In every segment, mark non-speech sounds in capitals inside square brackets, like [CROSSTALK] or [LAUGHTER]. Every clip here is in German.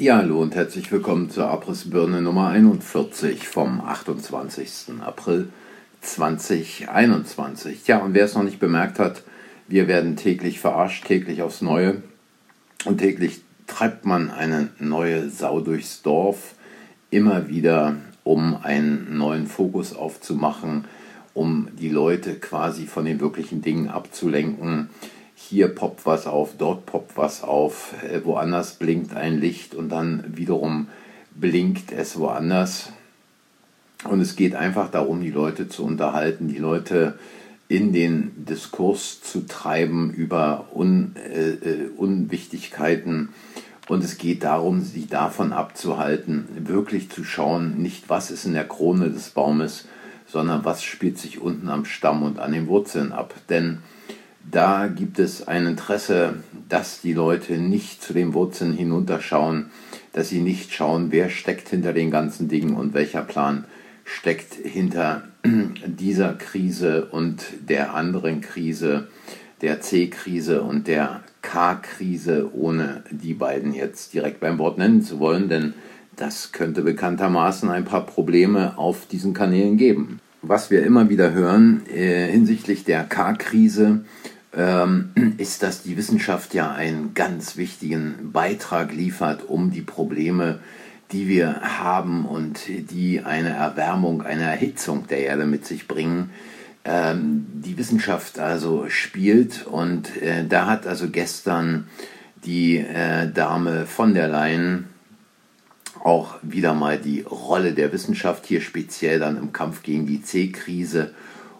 Ja, hallo und herzlich willkommen zur Abrissbirne Nummer 41 vom 28. April 2021. Ja, und wer es noch nicht bemerkt hat, wir werden täglich verarscht, täglich aufs Neue und täglich treibt man eine neue Sau durchs Dorf, immer wieder, um einen neuen Fokus aufzumachen, um die Leute quasi von den wirklichen Dingen abzulenken hier poppt was auf, dort poppt was auf, äh, woanders blinkt ein Licht und dann wiederum blinkt es woanders. Und es geht einfach darum, die Leute zu unterhalten, die Leute in den Diskurs zu treiben über Un, äh, äh Unwichtigkeiten. Und es geht darum, sie davon abzuhalten, wirklich zu schauen, nicht was ist in der Krone des Baumes, sondern was spielt sich unten am Stamm und an den Wurzeln ab. Denn da gibt es ein Interesse, dass die Leute nicht zu den Wurzeln hinunterschauen, dass sie nicht schauen, wer steckt hinter den ganzen Dingen und welcher Plan steckt hinter [CLEARS THROAT] dieser Krise und der anderen Krise, der C-Krise und der K-Krise, ohne die beiden jetzt direkt beim Wort nennen zu wollen, denn das könnte bekanntermaßen ein paar Probleme auf diesen Kanälen geben. Was wir immer wieder hören äh, hinsichtlich der K-Krise, [CLEARS THROAT] ist, dass die Wissenschaft ja einen ganz wichtigen Beitrag liefert, um die Probleme, die wir haben und die eine Erwärmung, eine Erhitzung der Erde mit sich bringen, ähm, die Wissenschaft also spielt. Und äh, da hat also gestern die äh, Dame von der Leyen auch wieder mal die Rolle der Wissenschaft hier speziell dann im Kampf gegen die C-Krise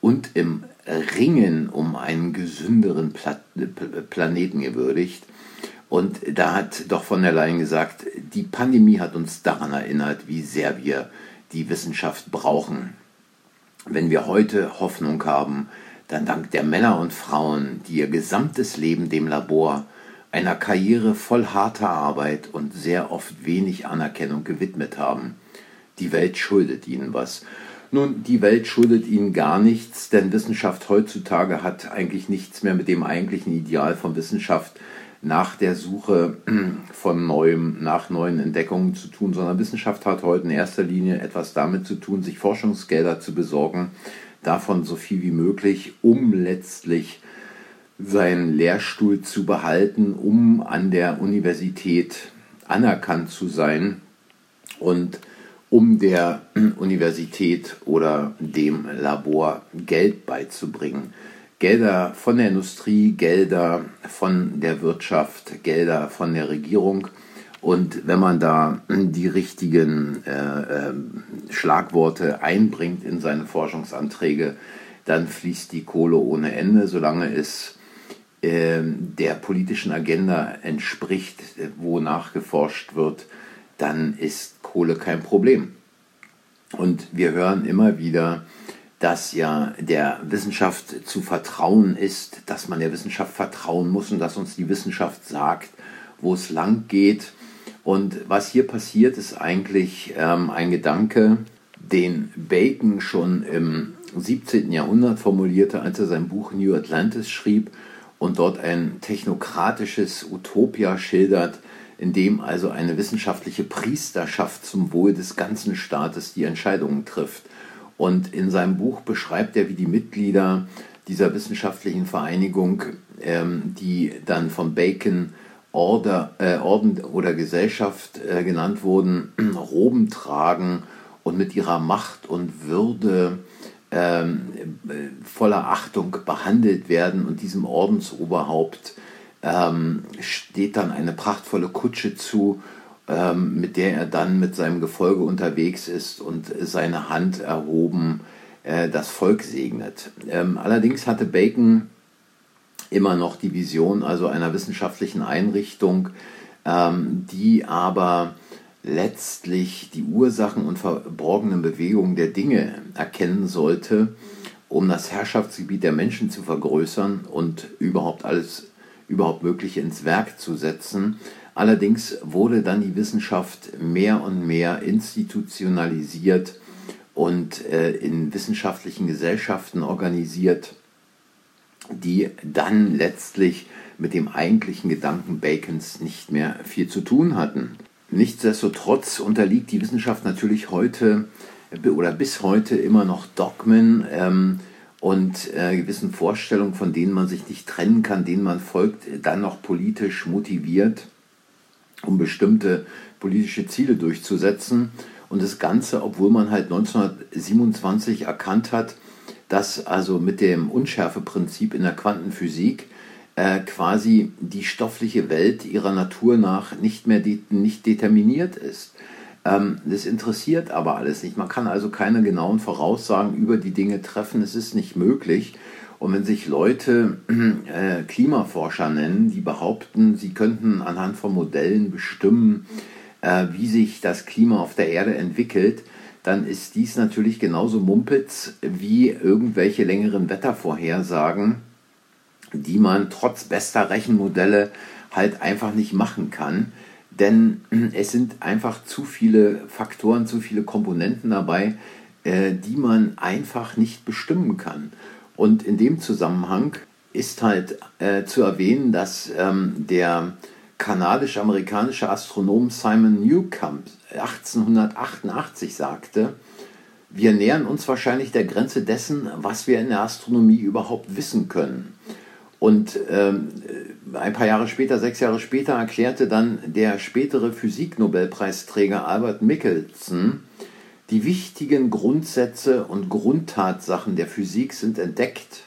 und im Ringen um einen gesünderen Pla Planeten gewürdigt. Und da hat doch von der Leyen gesagt, die Pandemie hat uns daran erinnert, wie sehr wir die Wissenschaft brauchen. Wenn wir heute Hoffnung haben, dann dank der Männer und Frauen, die ihr gesamtes Leben dem Labor, einer Karriere voll harter Arbeit und sehr oft wenig Anerkennung gewidmet haben. Die Welt schuldet ihnen was. Nun, die Welt schuldet ihnen gar nichts, denn Wissenschaft heutzutage hat eigentlich nichts mehr mit dem eigentlichen Ideal von Wissenschaft nach der Suche [CLEARS THROAT] von neuem, nach neuen Entdeckungen zu tun, sondern Wissenschaft hat heute in erster Linie etwas damit zu tun, sich Forschungsgelder zu besorgen, davon so viel wie möglich, um letztlich seinen Lehrstuhl zu behalten, um an der Universität anerkannt zu sein und um der [CLEARS THROAT] Universität oder dem Labor Geld beizubringen. Gelder von der Industrie, Gelder von der Wirtschaft, Gelder von der Regierung. Und wenn man da [CLEARS THROAT] die richtigen äh, äh, Schlagworte einbringt in seine Forschungsanträge, dann fließt die Kohle ohne Ende, solange es äh, der politischen Agenda entspricht, wonach geforscht wird, dann ist Kohle kein Problem. Und wir hören immer wieder, dass ja der Wissenschaft zu vertrauen ist, dass man der Wissenschaft vertrauen muss und dass uns die Wissenschaft sagt, wo es lang geht. Und was hier passiert, ist eigentlich ähm, ein Gedanke, den Bacon schon im 17. Jahrhundert formulierte, als er sein Buch New Atlantis schrieb und dort ein technokratisches Utopia schildert, in dem also eine wissenschaftliche Priesterschaft zum Wohl des ganzen Staates die Entscheidungen trifft. Und in seinem Buch beschreibt er, wie die Mitglieder dieser wissenschaftlichen Vereinigung, ähm, die dann von Bacon Order, äh, Orden oder Gesellschaft äh, genannt wurden, [CLEARS THROAT] Roben tragen und mit ihrer Macht und Würde ähm, äh, voller Achtung behandelt werden und diesem Ordensoberhaupt ähm, steht dann eine prachtvolle Kutsche zu, ähm, mit der er dann mit seinem Gefolge unterwegs ist und seine Hand erhoben äh, das Volk segnet. Ähm, allerdings hatte Bacon immer noch die Vision also einer wissenschaftlichen Einrichtung, ähm, die aber letztlich die Ursachen und verborgenen Bewegungen der Dinge erkennen sollte, um das Herrschaftsgebiet der Menschen zu vergrößern und überhaupt alles überhaupt Mögliche ins Werk zu setzen. Allerdings wurde dann die Wissenschaft mehr und mehr institutionalisiert und äh, in wissenschaftlichen Gesellschaften organisiert, die dann letztlich mit dem eigentlichen Gedanken Bacons nicht mehr viel zu tun hatten. nichtsdestotrotz unterliegt die Wissenschaft natürlich heute oder bis heute immer noch Dogmen ähm, und äh, gewissen Vorstellungen, von denen man sich nicht trennen kann, denen man folgt, dann noch politisch motiviert, um bestimmte politische Ziele durchzusetzen. Und das Ganze, obwohl man halt 1927 erkannt hat, dass also mit dem Unschärfeprinzip in der Quantenphysik äh, quasi die stoffliche Welt ihrer Natur nach nicht mehr de nicht determiniert ist. Ähm, das interessiert aber alles nicht. Man kann also keine genauen Voraussagen über die Dinge treffen. Es ist nicht möglich. Und wenn sich Leute äh, Klimaforscher nennen, die behaupten, sie könnten anhand von Modellen bestimmen, äh, wie sich das Klima auf der Erde entwickelt, dann ist dies natürlich genauso Mumpitz wie irgendwelche längeren Wettervorhersagen, die man trotz bester Rechenmodelle halt einfach nicht machen kann. Denn es sind einfach zu viele Faktoren, zu viele Komponenten dabei, äh, die man einfach nicht bestimmen kann. Und in dem Zusammenhang ist halt äh, zu erwähnen, dass ähm, der kanadisch-amerikanische Astronom Simon Newcomb 1888 sagte, wir nähern uns wahrscheinlich der Grenze dessen, was wir in der Astronomie überhaupt wissen können. Und ähm, ein paar Jahre später, sechs Jahre später, erklärte dann der spätere Physiknobelpreisträger Albert Michelson, die wichtigen Grundsätze und Grundtatsachen der Physik sind entdeckt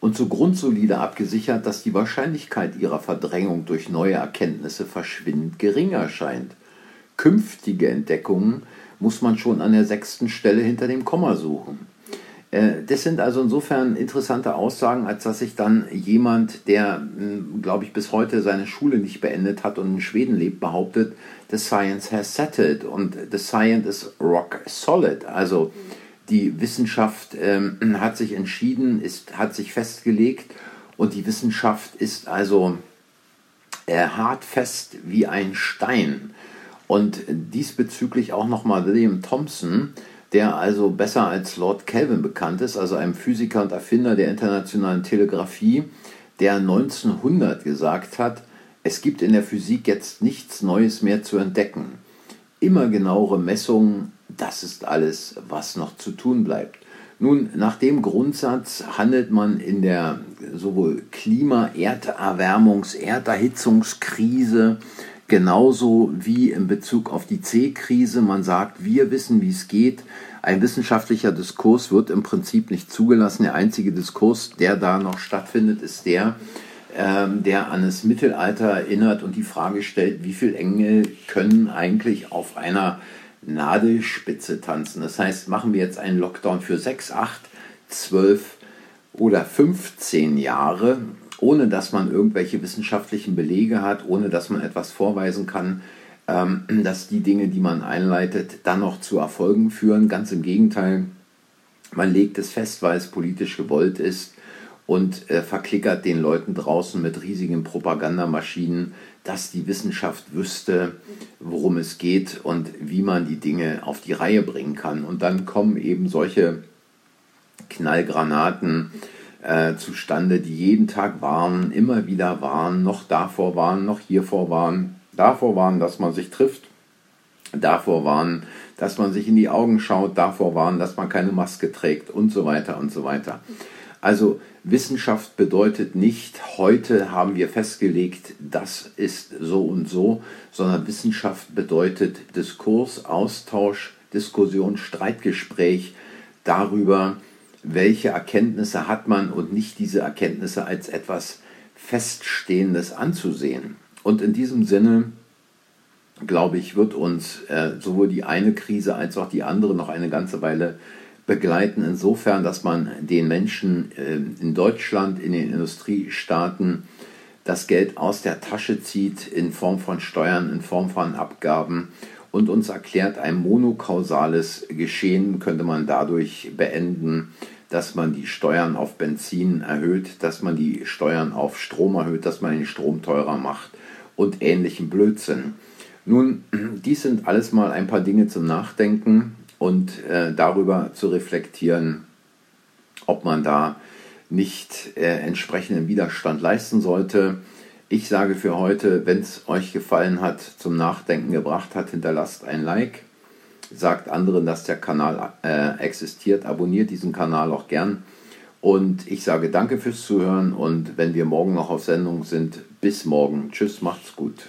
und so grundsolide abgesichert, dass die Wahrscheinlichkeit ihrer Verdrängung durch neue Erkenntnisse verschwindend gering erscheint. Künftige Entdeckungen muss man schon an der sechsten Stelle hinter dem Komma suchen. Äh, das sind also insofern interessante Aussagen, als dass sich dann jemand, der, hm, glaube ich, bis heute seine Schule nicht beendet hat und in Schweden lebt, behauptet, the science has settled und the science is rock solid. Also die Wissenschaft ähm, [CLEARS THROAT] hat sich entschieden, ist, hat sich festgelegt und die Wissenschaft ist also äh, hartfest wie ein Stein. Und diesbezüglich auch nochmal William Thompson, der also besser als Lord Kelvin bekannt ist, also einem Physiker und Erfinder der internationalen Telegrafie, der 1900 gesagt hat, es gibt in der Physik jetzt nichts Neues mehr zu entdecken. Immer genauere Messungen, das ist alles, was noch zu tun bleibt. Nun, nach dem Grundsatz handelt man in der sowohl Klima-, Erderwärmungs-, Erderhitzungskrise genauso wie in Bezug auf die C-Krise. Man sagt, wir wissen, wie es geht. Ein wissenschaftlicher Diskurs wird im Prinzip nicht zugelassen. Der einzige Diskurs, der da noch stattfindet, ist der, ähm, der an das Mittelalter erinnert und die Frage stellt, wie viele Engel können eigentlich auf einer Nadelspitze tanzen. Das heißt, machen wir jetzt einen Lockdown für 6, 8, 12 oder 15 Jahre, ohne dass man irgendwelche wissenschaftlichen Belege hat, ohne dass man etwas vorweisen kann, ähm, dass die Dinge, die man einleitet, dann noch zu Erfolgen führen. Ganz im Gegenteil, man legt es fest, weil es politisch gewollt ist und äh, verklickert den Leuten draußen mit riesigen Propagandamaschinen, dass die Wissenschaft wüsste, worum es geht und wie man die Dinge auf die Reihe bringen kann. Und dann kommen eben solche Knallgranaten äh, zustande, die jeden Tag warnen, immer wieder warnen, noch davor warnen, noch hiervor warnen, davor warnen, dass man sich trifft, davor warnen, dass man sich in die Augen schaut, davor warnen, dass man keine Maske trägt und so weiter und so weiter. Also Wissenschaft bedeutet nicht, heute haben wir festgelegt, das ist so und so, sondern Wissenschaft bedeutet Diskurs, Austausch, Diskussion, Streitgespräch darüber, welche Erkenntnisse hat man und nicht diese Erkenntnisse als etwas Feststehendes anzusehen. Und in diesem Sinne, glaube ich, wird uns äh, sowohl die eine Krise als auch die andere noch eine ganze Weile begleiten, insofern, dass man den Menschen äh, in Deutschland, in den Industriestaaten, das Geld aus der Tasche zieht in Form von Steuern, in Form von Abgaben und uns erklärt, ein monokausales Geschehen könnte man dadurch beenden, dass man die Steuern auf Benzin erhöht, dass man die Steuern auf Strom erhöht, dass man den Strom teurer macht und ähnlichen Blödsinn. Nun, [CLEARS THROAT] dies sind alles mal ein paar Dinge zum Nachdenken und äh, darüber zu reflektieren, ob man da nicht äh, entsprechenden Widerstand leisten sollte. Ich sage für heute, wenn es euch gefallen hat, zum Nachdenken gebracht hat, hinterlasst ein Like. Sagt anderen, dass der Kanal äh, existiert. Abonniert diesen Kanal auch gern. Und ich sage danke fürs Zuhören und wenn wir morgen noch auf Sendung sind, bis morgen. Tschüss, macht's gut.